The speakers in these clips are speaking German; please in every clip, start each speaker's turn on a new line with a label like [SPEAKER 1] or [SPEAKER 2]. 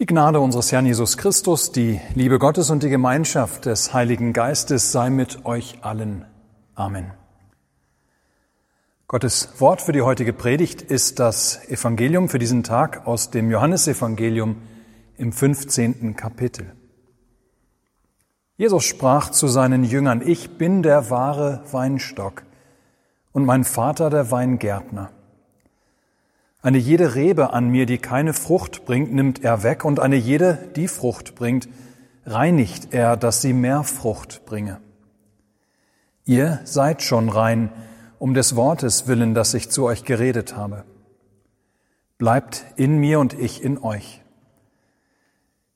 [SPEAKER 1] Die Gnade unseres Herrn Jesus Christus, die Liebe Gottes und die Gemeinschaft des Heiligen Geistes sei mit euch allen. Amen. Gottes Wort für die heutige Predigt ist das Evangelium für diesen Tag aus dem Johannesevangelium im 15. Kapitel. Jesus sprach zu seinen Jüngern, ich bin der wahre Weinstock und mein Vater der Weingärtner. Eine jede Rebe an mir, die keine Frucht bringt, nimmt er weg, und eine jede, die Frucht bringt, reinigt er, dass sie mehr Frucht bringe. Ihr seid schon rein, um des Wortes willen, das ich zu euch geredet habe. Bleibt in mir und ich in euch.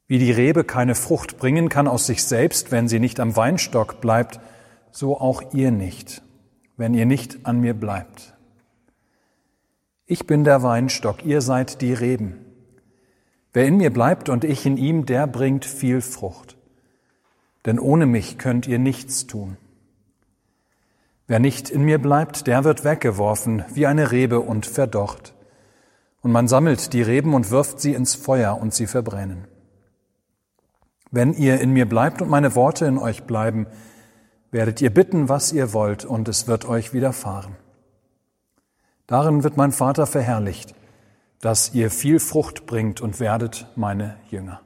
[SPEAKER 1] Wie die Rebe keine Frucht bringen kann aus sich selbst, wenn sie nicht am Weinstock bleibt, so auch ihr nicht, wenn ihr nicht an mir bleibt. Ich bin der Weinstock, ihr seid die Reben. Wer in mir bleibt und ich in ihm, der bringt viel Frucht. Denn ohne mich könnt ihr nichts tun. Wer nicht in mir bleibt, der wird weggeworfen wie eine Rebe und verdorrt. Und man sammelt die Reben und wirft sie ins Feuer und sie verbrennen. Wenn ihr in mir bleibt und meine Worte in euch bleiben, werdet ihr bitten, was ihr wollt, und es wird euch widerfahren. Darin wird mein Vater verherrlicht, dass ihr viel Frucht bringt und werdet meine Jünger.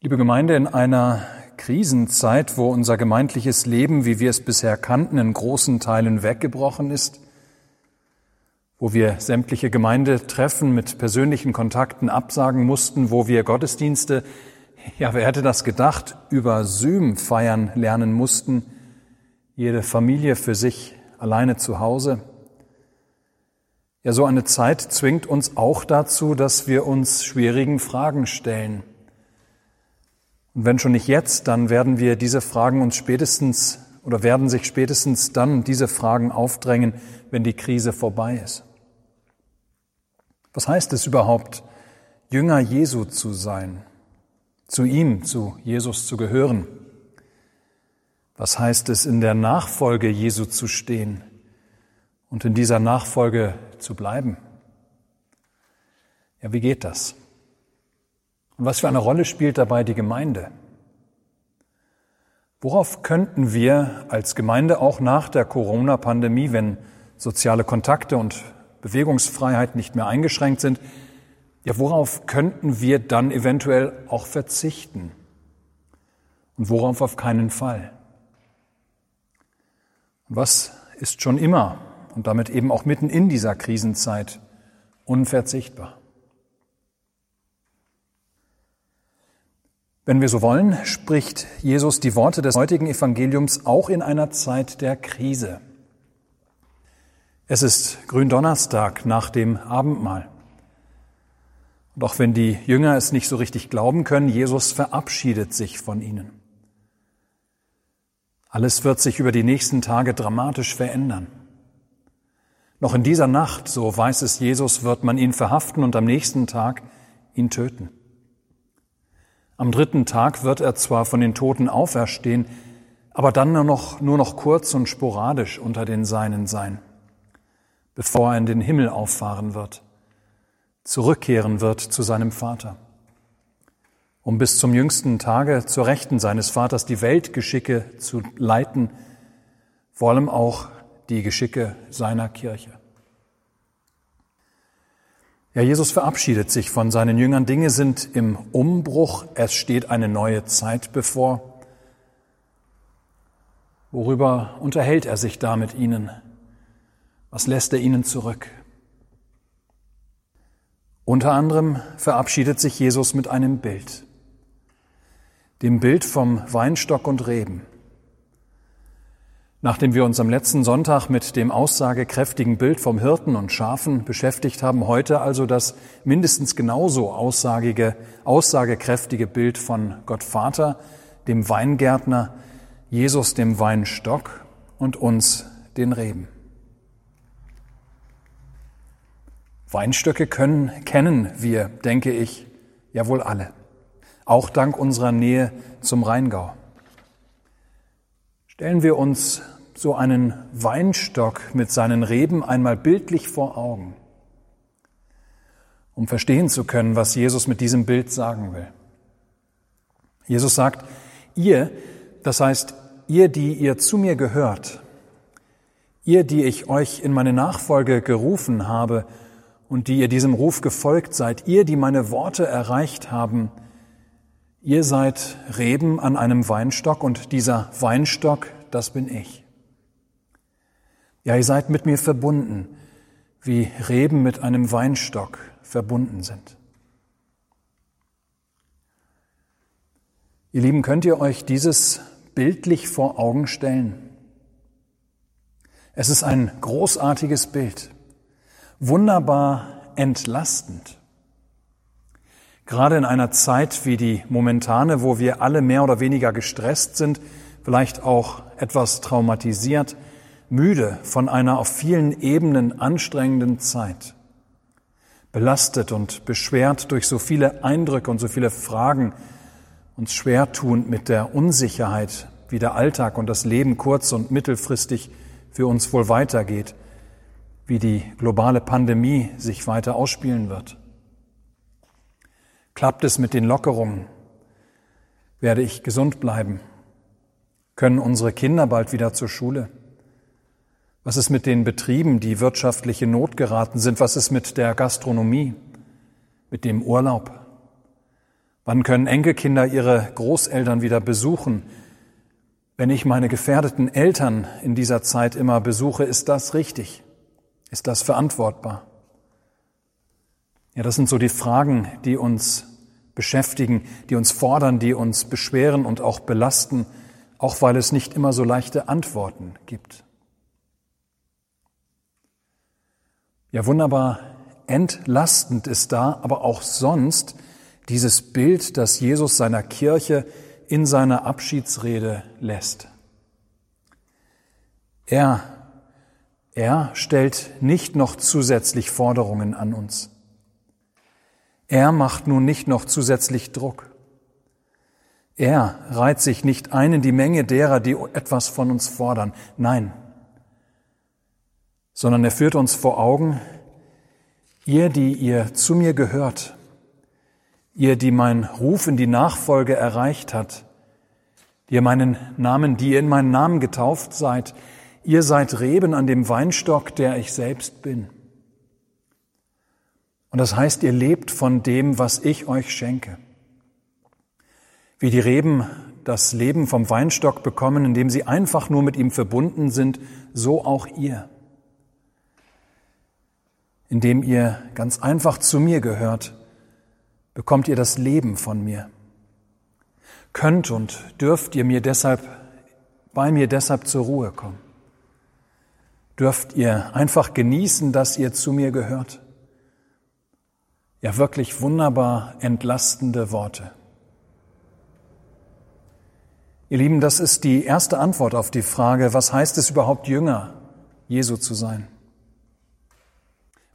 [SPEAKER 1] Liebe Gemeinde, in einer Krisenzeit, wo unser gemeindliches Leben, wie wir es bisher kannten, in großen Teilen weggebrochen ist, wo wir sämtliche Gemeindetreffen mit persönlichen Kontakten absagen mussten, wo wir Gottesdienste, ja, wer hätte das gedacht, über Zoom feiern lernen mussten, jede Familie für sich alleine zu Hause. Ja, so eine Zeit zwingt uns auch dazu, dass wir uns schwierigen Fragen stellen. Und wenn schon nicht jetzt, dann werden wir diese Fragen uns spätestens oder werden sich spätestens dann diese Fragen aufdrängen, wenn die Krise vorbei ist. Was heißt es überhaupt, Jünger Jesu zu sein, zu ihm, zu Jesus zu gehören? Was heißt es, in der Nachfolge Jesu zu stehen und in dieser Nachfolge zu bleiben? Ja, wie geht das? Und was für eine Rolle spielt dabei die Gemeinde? Worauf könnten wir als Gemeinde auch nach der Corona-Pandemie, wenn soziale Kontakte und Bewegungsfreiheit nicht mehr eingeschränkt sind, ja, worauf könnten wir dann eventuell auch verzichten? Und worauf auf keinen Fall? Was ist schon immer und damit eben auch mitten in dieser Krisenzeit unverzichtbar? Wenn wir so wollen, spricht Jesus die Worte des heutigen Evangeliums auch in einer Zeit der Krise. Es ist Gründonnerstag nach dem Abendmahl. Doch wenn die Jünger es nicht so richtig glauben können, Jesus verabschiedet sich von ihnen. Alles wird sich über die nächsten Tage dramatisch verändern. Noch in dieser Nacht, so weiß es Jesus, wird man ihn verhaften und am nächsten Tag ihn töten. Am dritten Tag wird er zwar von den Toten auferstehen, aber dann nur noch, nur noch kurz und sporadisch unter den Seinen sein, bevor er in den Himmel auffahren wird, zurückkehren wird zu seinem Vater um bis zum jüngsten Tage zur Rechten seines Vaters die Weltgeschicke zu leiten, vor allem auch die Geschicke seiner Kirche. Ja, Jesus verabschiedet sich von seinen Jüngern. Dinge sind im Umbruch. Es steht eine neue Zeit bevor. Worüber unterhält er sich da mit ihnen? Was lässt er ihnen zurück? Unter anderem verabschiedet sich Jesus mit einem Bild dem Bild vom Weinstock und Reben. Nachdem wir uns am letzten Sonntag mit dem aussagekräftigen Bild vom Hirten und Schafen beschäftigt haben, heute also das mindestens genauso aussagige, aussagekräftige Bild von Gott Vater, dem Weingärtner, Jesus dem Weinstock und uns den Reben. Weinstöcke können, kennen wir, denke ich, ja wohl alle auch dank unserer Nähe zum Rheingau. Stellen wir uns so einen Weinstock mit seinen Reben einmal bildlich vor Augen. um verstehen zu können, was Jesus mit diesem Bild sagen will. Jesus sagt, ihr, das heißt, ihr, die ihr zu mir gehört, ihr, die ich euch in meine Nachfolge gerufen habe und die ihr diesem Ruf gefolgt seid, ihr, die meine Worte erreicht haben, ihr seid Reben an einem Weinstock und dieser Weinstock, das bin ich. Ja, ihr seid mit mir verbunden, wie Reben mit einem Weinstock verbunden sind. Ihr Lieben, könnt ihr euch dieses bildlich vor Augen stellen? Es ist ein großartiges Bild, wunderbar entlastend. Gerade in einer Zeit wie die momentane, wo wir alle mehr oder weniger gestresst sind, vielleicht auch etwas traumatisiert, müde von einer auf vielen Ebenen anstrengenden Zeit, belastet und beschwert durch so viele Eindrücke und so viele Fragen, uns schwer tun mit der Unsicherheit, wie der Alltag und das Leben kurz- und mittelfristig für uns wohl weitergeht, wie die globale Pandemie sich weiter ausspielen wird. Klappt es mit den Lockerungen? Werde ich gesund bleiben? Können unsere Kinder bald wieder zur Schule? Was ist mit den Betrieben, die wirtschaftliche Not geraten sind? Was ist mit der Gastronomie, mit dem Urlaub? Wann können Enkelkinder ihre Großeltern wieder besuchen? Wenn ich meine gefährdeten Eltern in dieser Zeit immer besuche, ist das richtig? Ist das verantwortbar? Ja, das sind so die Fragen, die uns beschäftigen, die uns fordern, die uns beschweren und auch belasten, auch weil es nicht immer so leichte Antworten gibt. Ja, wunderbar entlastend ist da, aber auch sonst dieses Bild, das Jesus seiner Kirche in seiner Abschiedsrede lässt. Er, er stellt nicht noch zusätzlich Forderungen an uns. Er macht nun nicht noch zusätzlich Druck. Er reiht sich nicht ein in die Menge derer, die etwas von uns fordern. Nein, sondern er führt uns vor Augen, ihr, die ihr zu mir gehört, ihr, die mein Ruf in die Nachfolge erreicht hat, ihr meinen Namen, die ihr in meinen Namen getauft seid, ihr seid Reben an dem Weinstock, der ich selbst bin. Und das heißt, ihr lebt von dem, was ich euch schenke. Wie die Reben das Leben vom Weinstock bekommen, indem sie einfach nur mit ihm verbunden sind, so auch ihr indem ihr ganz einfach zu mir gehört, bekommt ihr das Leben von mir. Könnt und dürft ihr mir deshalb, bei mir deshalb zur Ruhe kommen. Dürft ihr einfach genießen, dass ihr zu mir gehört. Ja, wirklich wunderbar entlastende Worte. Ihr Lieben, das ist die erste Antwort auf die Frage, was heißt es überhaupt Jünger Jesu zu sein?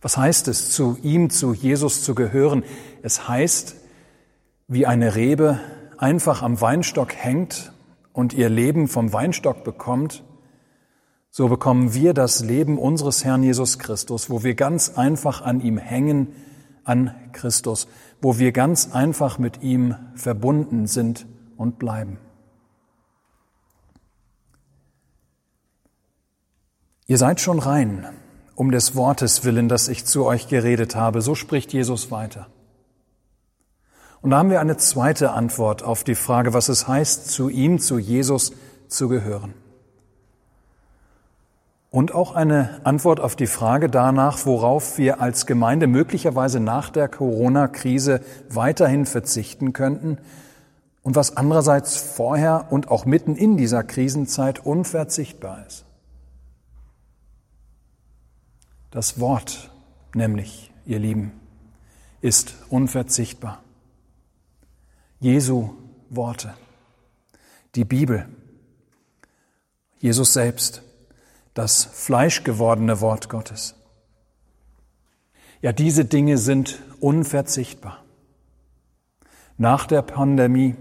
[SPEAKER 1] Was heißt es, zu ihm, zu Jesus zu gehören? Es heißt, wie eine Rebe einfach am Weinstock hängt und ihr Leben vom Weinstock bekommt, so bekommen wir das Leben unseres Herrn Jesus Christus, wo wir ganz einfach an ihm hängen, an Christus, wo wir ganz einfach mit ihm verbunden sind und bleiben. Ihr seid schon rein, um des Wortes willen, das ich zu euch geredet habe. So spricht Jesus weiter. Und da haben wir eine zweite Antwort auf die Frage, was es heißt, zu ihm, zu Jesus zu gehören. Und auch eine Antwort auf die Frage danach, worauf wir als Gemeinde möglicherweise nach der Corona-Krise weiterhin verzichten könnten und was andererseits vorher und auch mitten in dieser Krisenzeit unverzichtbar ist. Das Wort nämlich, ihr Lieben, ist unverzichtbar. Jesu Worte, die Bibel, Jesus selbst, das fleischgewordene Wort Gottes. Ja, diese Dinge sind unverzichtbar. Nach der Pandemie,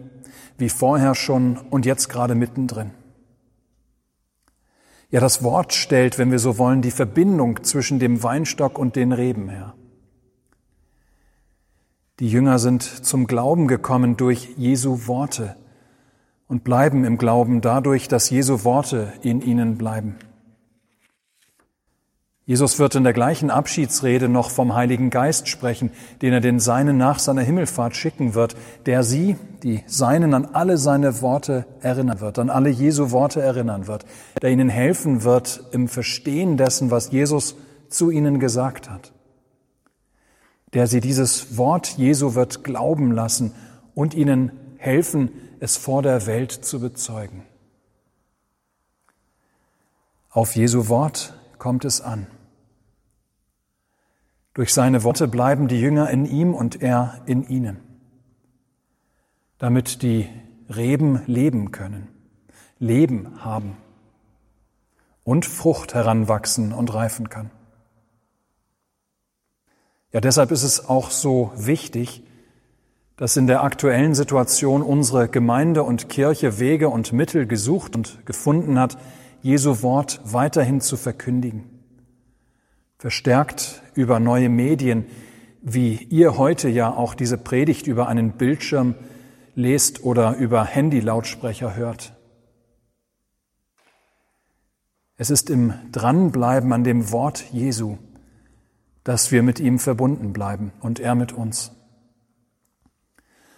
[SPEAKER 1] wie vorher schon und jetzt gerade mittendrin. Ja, das Wort stellt, wenn wir so wollen, die Verbindung zwischen dem Weinstock und den Reben her. Die Jünger sind zum Glauben gekommen durch Jesu Worte und bleiben im Glauben dadurch, dass Jesu Worte in ihnen bleiben. Jesus wird in der gleichen Abschiedsrede noch vom Heiligen Geist sprechen, den er den Seinen nach seiner Himmelfahrt schicken wird, der sie, die Seinen, an alle seine Worte erinnern wird, an alle Jesu Worte erinnern wird, der ihnen helfen wird im Verstehen dessen, was Jesus zu ihnen gesagt hat, der sie dieses Wort Jesu wird glauben lassen und ihnen helfen, es vor der Welt zu bezeugen. Auf Jesu Wort kommt es an. Durch seine Worte bleiben die Jünger in ihm und er in ihnen, damit die Reben leben können, Leben haben und Frucht heranwachsen und reifen kann. Ja, deshalb ist es auch so wichtig, dass in der aktuellen Situation unsere Gemeinde und Kirche Wege und Mittel gesucht und gefunden hat, Jesu Wort weiterhin zu verkündigen verstärkt über neue Medien, wie ihr heute ja auch diese Predigt über einen Bildschirm lest oder über Handy-Lautsprecher hört. Es ist im Dranbleiben an dem Wort Jesu, dass wir mit ihm verbunden bleiben und er mit uns.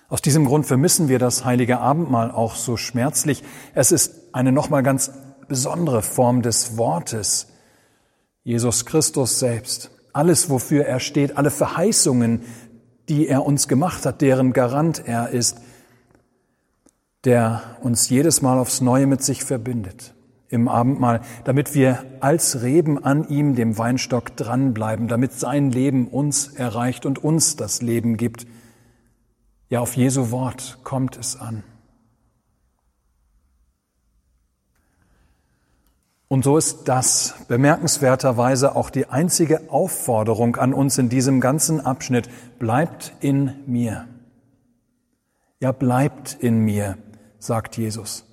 [SPEAKER 1] Aus diesem Grund vermissen wir das heilige Abendmahl auch so schmerzlich. Es ist eine nochmal ganz besondere Form des Wortes, Jesus Christus selbst, alles, wofür er steht, alle Verheißungen, die er uns gemacht hat, deren Garant er ist, der uns jedes Mal aufs Neue mit sich verbindet im Abendmahl, damit wir als Reben an ihm, dem Weinstock, dranbleiben, damit sein Leben uns erreicht und uns das Leben gibt. Ja, auf Jesu Wort kommt es an. Und so ist das bemerkenswerterweise auch die einzige Aufforderung an uns in diesem ganzen Abschnitt. Bleibt in mir. Ja, bleibt in mir, sagt Jesus.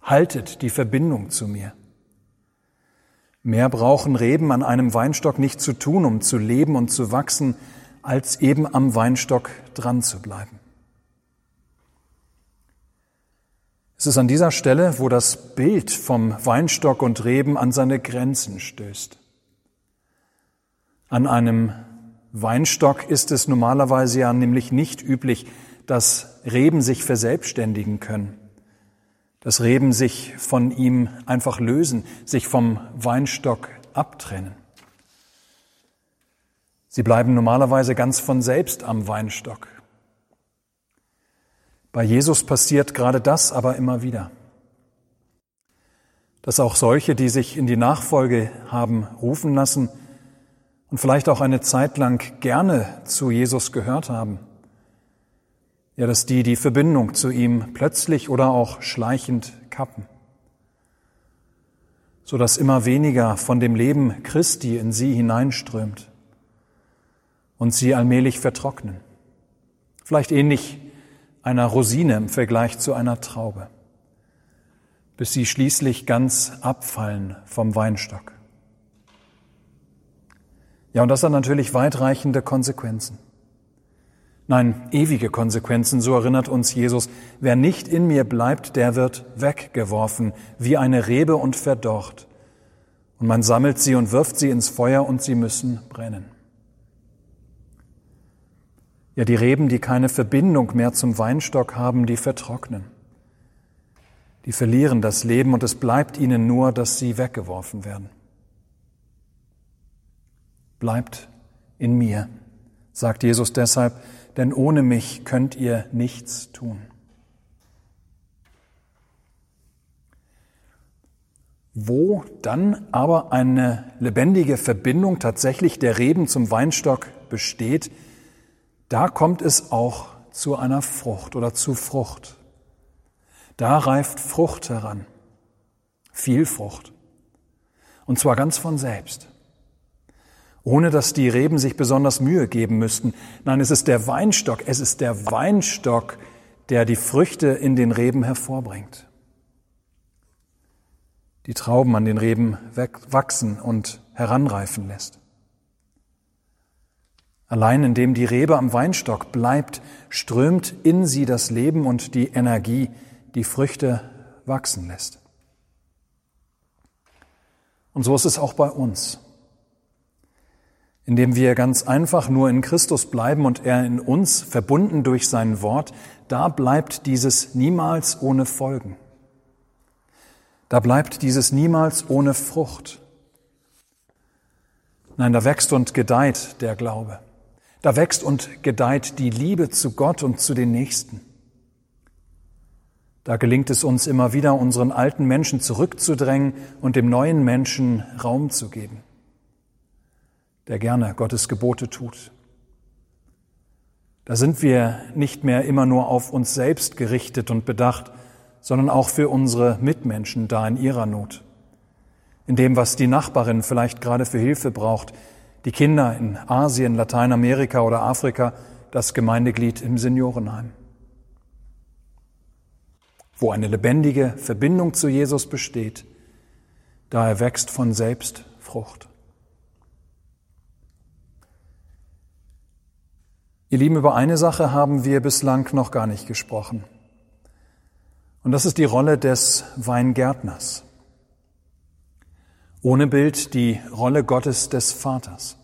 [SPEAKER 1] Haltet die Verbindung zu mir. Mehr brauchen Reben an einem Weinstock nicht zu tun, um zu leben und zu wachsen, als eben am Weinstock dran zu bleiben. Es ist an dieser Stelle, wo das Bild vom Weinstock und Reben an seine Grenzen stößt. An einem Weinstock ist es normalerweise ja nämlich nicht üblich, dass Reben sich verselbstständigen können, dass Reben sich von ihm einfach lösen, sich vom Weinstock abtrennen. Sie bleiben normalerweise ganz von selbst am Weinstock. Bei Jesus passiert gerade das aber immer wieder. Dass auch solche, die sich in die Nachfolge haben rufen lassen und vielleicht auch eine Zeit lang gerne zu Jesus gehört haben, ja, dass die die Verbindung zu ihm plötzlich oder auch schleichend kappen, so dass immer weniger von dem Leben Christi in sie hineinströmt und sie allmählich vertrocknen. Vielleicht ähnlich einer Rosine im Vergleich zu einer Traube, bis sie schließlich ganz abfallen vom Weinstock. Ja, und das hat natürlich weitreichende Konsequenzen. Nein, ewige Konsequenzen, so erinnert uns Jesus. Wer nicht in mir bleibt, der wird weggeworfen, wie eine Rebe und verdorrt. Und man sammelt sie und wirft sie ins Feuer und sie müssen brennen. Ja, die Reben, die keine Verbindung mehr zum Weinstock haben, die vertrocknen. Die verlieren das Leben und es bleibt ihnen nur, dass sie weggeworfen werden. Bleibt in mir, sagt Jesus deshalb, denn ohne mich könnt ihr nichts tun. Wo dann aber eine lebendige Verbindung tatsächlich der Reben zum Weinstock besteht, da kommt es auch zu einer Frucht oder zu Frucht. Da reift Frucht heran, viel Frucht, und zwar ganz von selbst, ohne dass die Reben sich besonders Mühe geben müssten. Nein, es ist der Weinstock, es ist der Weinstock, der die Früchte in den Reben hervorbringt. Die Trauben an den Reben wachsen und heranreifen lässt. Allein indem die Rebe am Weinstock bleibt, strömt in sie das Leben und die Energie, die Früchte wachsen lässt. Und so ist es auch bei uns. Indem wir ganz einfach nur in Christus bleiben und er in uns, verbunden durch sein Wort, da bleibt dieses niemals ohne Folgen. Da bleibt dieses niemals ohne Frucht. Nein, da wächst und gedeiht der Glaube. Da wächst und gedeiht die Liebe zu Gott und zu den Nächsten. Da gelingt es uns immer wieder, unseren alten Menschen zurückzudrängen und dem neuen Menschen Raum zu geben, der gerne Gottes Gebote tut. Da sind wir nicht mehr immer nur auf uns selbst gerichtet und bedacht, sondern auch für unsere Mitmenschen da in ihrer Not. In dem, was die Nachbarin vielleicht gerade für Hilfe braucht, die Kinder in Asien, Lateinamerika oder Afrika, das Gemeindeglied im Seniorenheim. Wo eine lebendige Verbindung zu Jesus besteht, da erwächst von selbst Frucht. Ihr Lieben, über eine Sache haben wir bislang noch gar nicht gesprochen. Und das ist die Rolle des Weingärtners. Ohne Bild die Rolle Gottes des Vaters.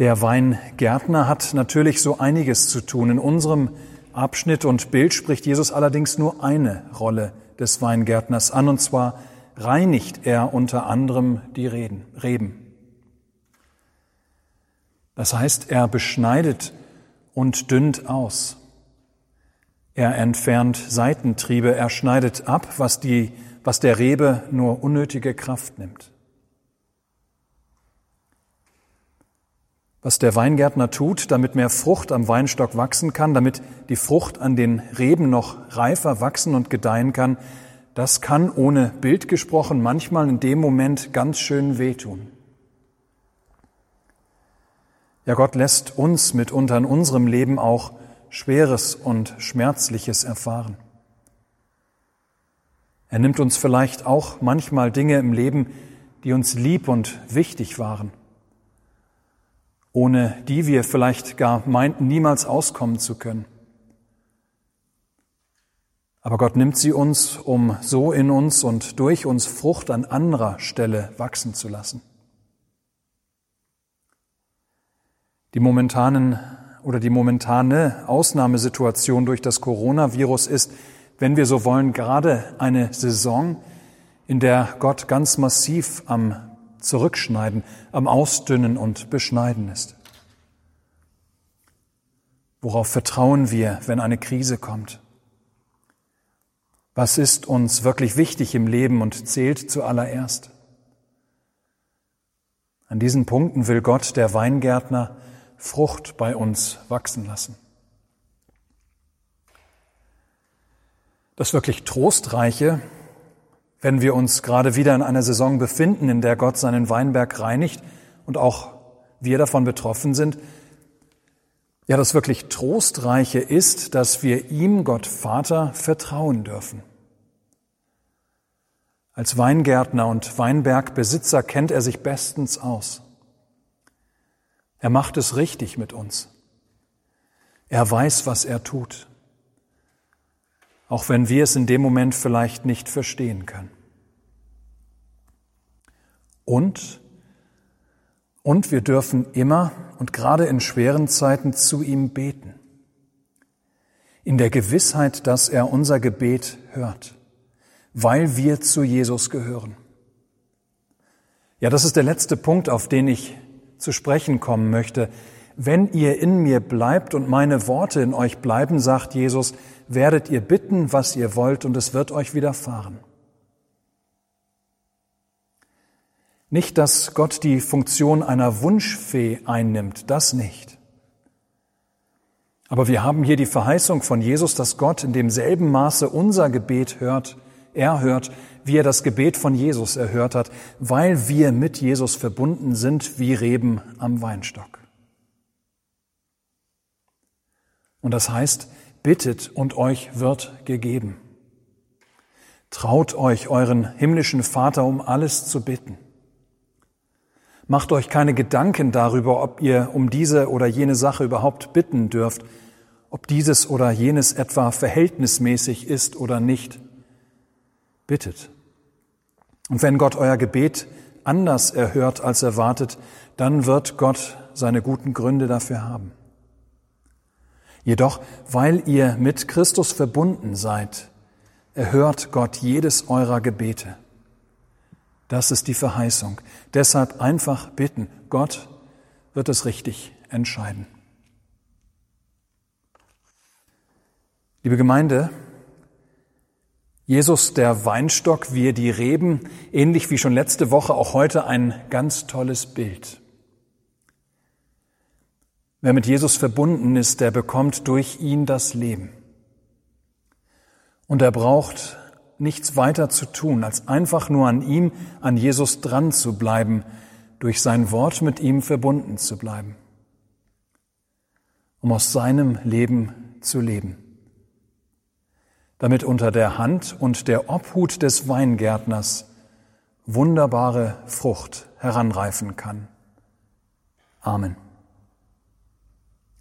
[SPEAKER 1] Der Weingärtner hat natürlich so einiges zu tun. In unserem Abschnitt und Bild spricht Jesus allerdings nur eine Rolle des Weingärtners an, und zwar reinigt er unter anderem die Reden, Reben. Das heißt, er beschneidet und dünnt aus. Er entfernt Seitentriebe, er schneidet ab, was, die, was der Rebe nur unnötige Kraft nimmt. Was der Weingärtner tut, damit mehr Frucht am Weinstock wachsen kann, damit die Frucht an den Reben noch reifer wachsen und gedeihen kann, das kann ohne Bild gesprochen manchmal in dem Moment ganz schön wehtun. Ja, Gott lässt uns mitunter in unserem Leben auch Schweres und Schmerzliches erfahren. Er nimmt uns vielleicht auch manchmal Dinge im Leben, die uns lieb und wichtig waren, ohne die wir vielleicht gar meinten, niemals auskommen zu können. Aber Gott nimmt sie uns, um so in uns und durch uns Frucht an anderer Stelle wachsen zu lassen. Die momentanen oder die momentane Ausnahmesituation durch das Coronavirus ist, wenn wir so wollen, gerade eine Saison, in der Gott ganz massiv am Zurückschneiden, am Ausdünnen und Beschneiden ist. Worauf vertrauen wir, wenn eine Krise kommt? Was ist uns wirklich wichtig im Leben und zählt zuallererst? An diesen Punkten will Gott, der Weingärtner, Frucht bei uns wachsen lassen. Das wirklich Trostreiche, wenn wir uns gerade wieder in einer Saison befinden, in der Gott seinen Weinberg reinigt und auch wir davon betroffen sind, ja, das wirklich Trostreiche ist, dass wir ihm, Gott Vater, vertrauen dürfen. Als Weingärtner und Weinbergbesitzer kennt er sich bestens aus. Er macht es richtig mit uns. Er weiß, was er tut, auch wenn wir es in dem Moment vielleicht nicht verstehen können. Und, und wir dürfen immer und gerade in schweren Zeiten zu ihm beten, in der Gewissheit, dass er unser Gebet hört, weil wir zu Jesus gehören. Ja, das ist der letzte Punkt, auf den ich zu sprechen kommen möchte. Wenn ihr in mir bleibt und meine Worte in euch bleiben, sagt Jesus, werdet ihr bitten, was ihr wollt, und es wird euch widerfahren. Nicht, dass Gott die Funktion einer Wunschfee einnimmt, das nicht. Aber wir haben hier die Verheißung von Jesus, dass Gott in demselben Maße unser Gebet hört, er hört, wie er das Gebet von Jesus erhört hat, weil wir mit Jesus verbunden sind wie Reben am Weinstock. Und das heißt, bittet und euch wird gegeben. Traut euch euren himmlischen Vater um alles zu bitten. Macht euch keine Gedanken darüber, ob ihr um diese oder jene Sache überhaupt bitten dürft, ob dieses oder jenes etwa verhältnismäßig ist oder nicht. Bittet. Und wenn Gott euer Gebet anders erhört als erwartet, dann wird Gott seine guten Gründe dafür haben. Jedoch, weil ihr mit Christus verbunden seid, erhört Gott jedes eurer Gebete. Das ist die Verheißung. Deshalb einfach bitten. Gott wird es richtig entscheiden. Liebe Gemeinde, Jesus, der Weinstock, wir die Reben, ähnlich wie schon letzte Woche, auch heute ein ganz tolles Bild. Wer mit Jesus verbunden ist, der bekommt durch ihn das Leben. Und er braucht nichts weiter zu tun, als einfach nur an ihm, an Jesus dran zu bleiben, durch sein Wort mit ihm verbunden zu bleiben, um aus seinem Leben zu leben, damit unter der Hand und der Obhut des Weingärtners wunderbare Frucht heranreifen kann. Amen.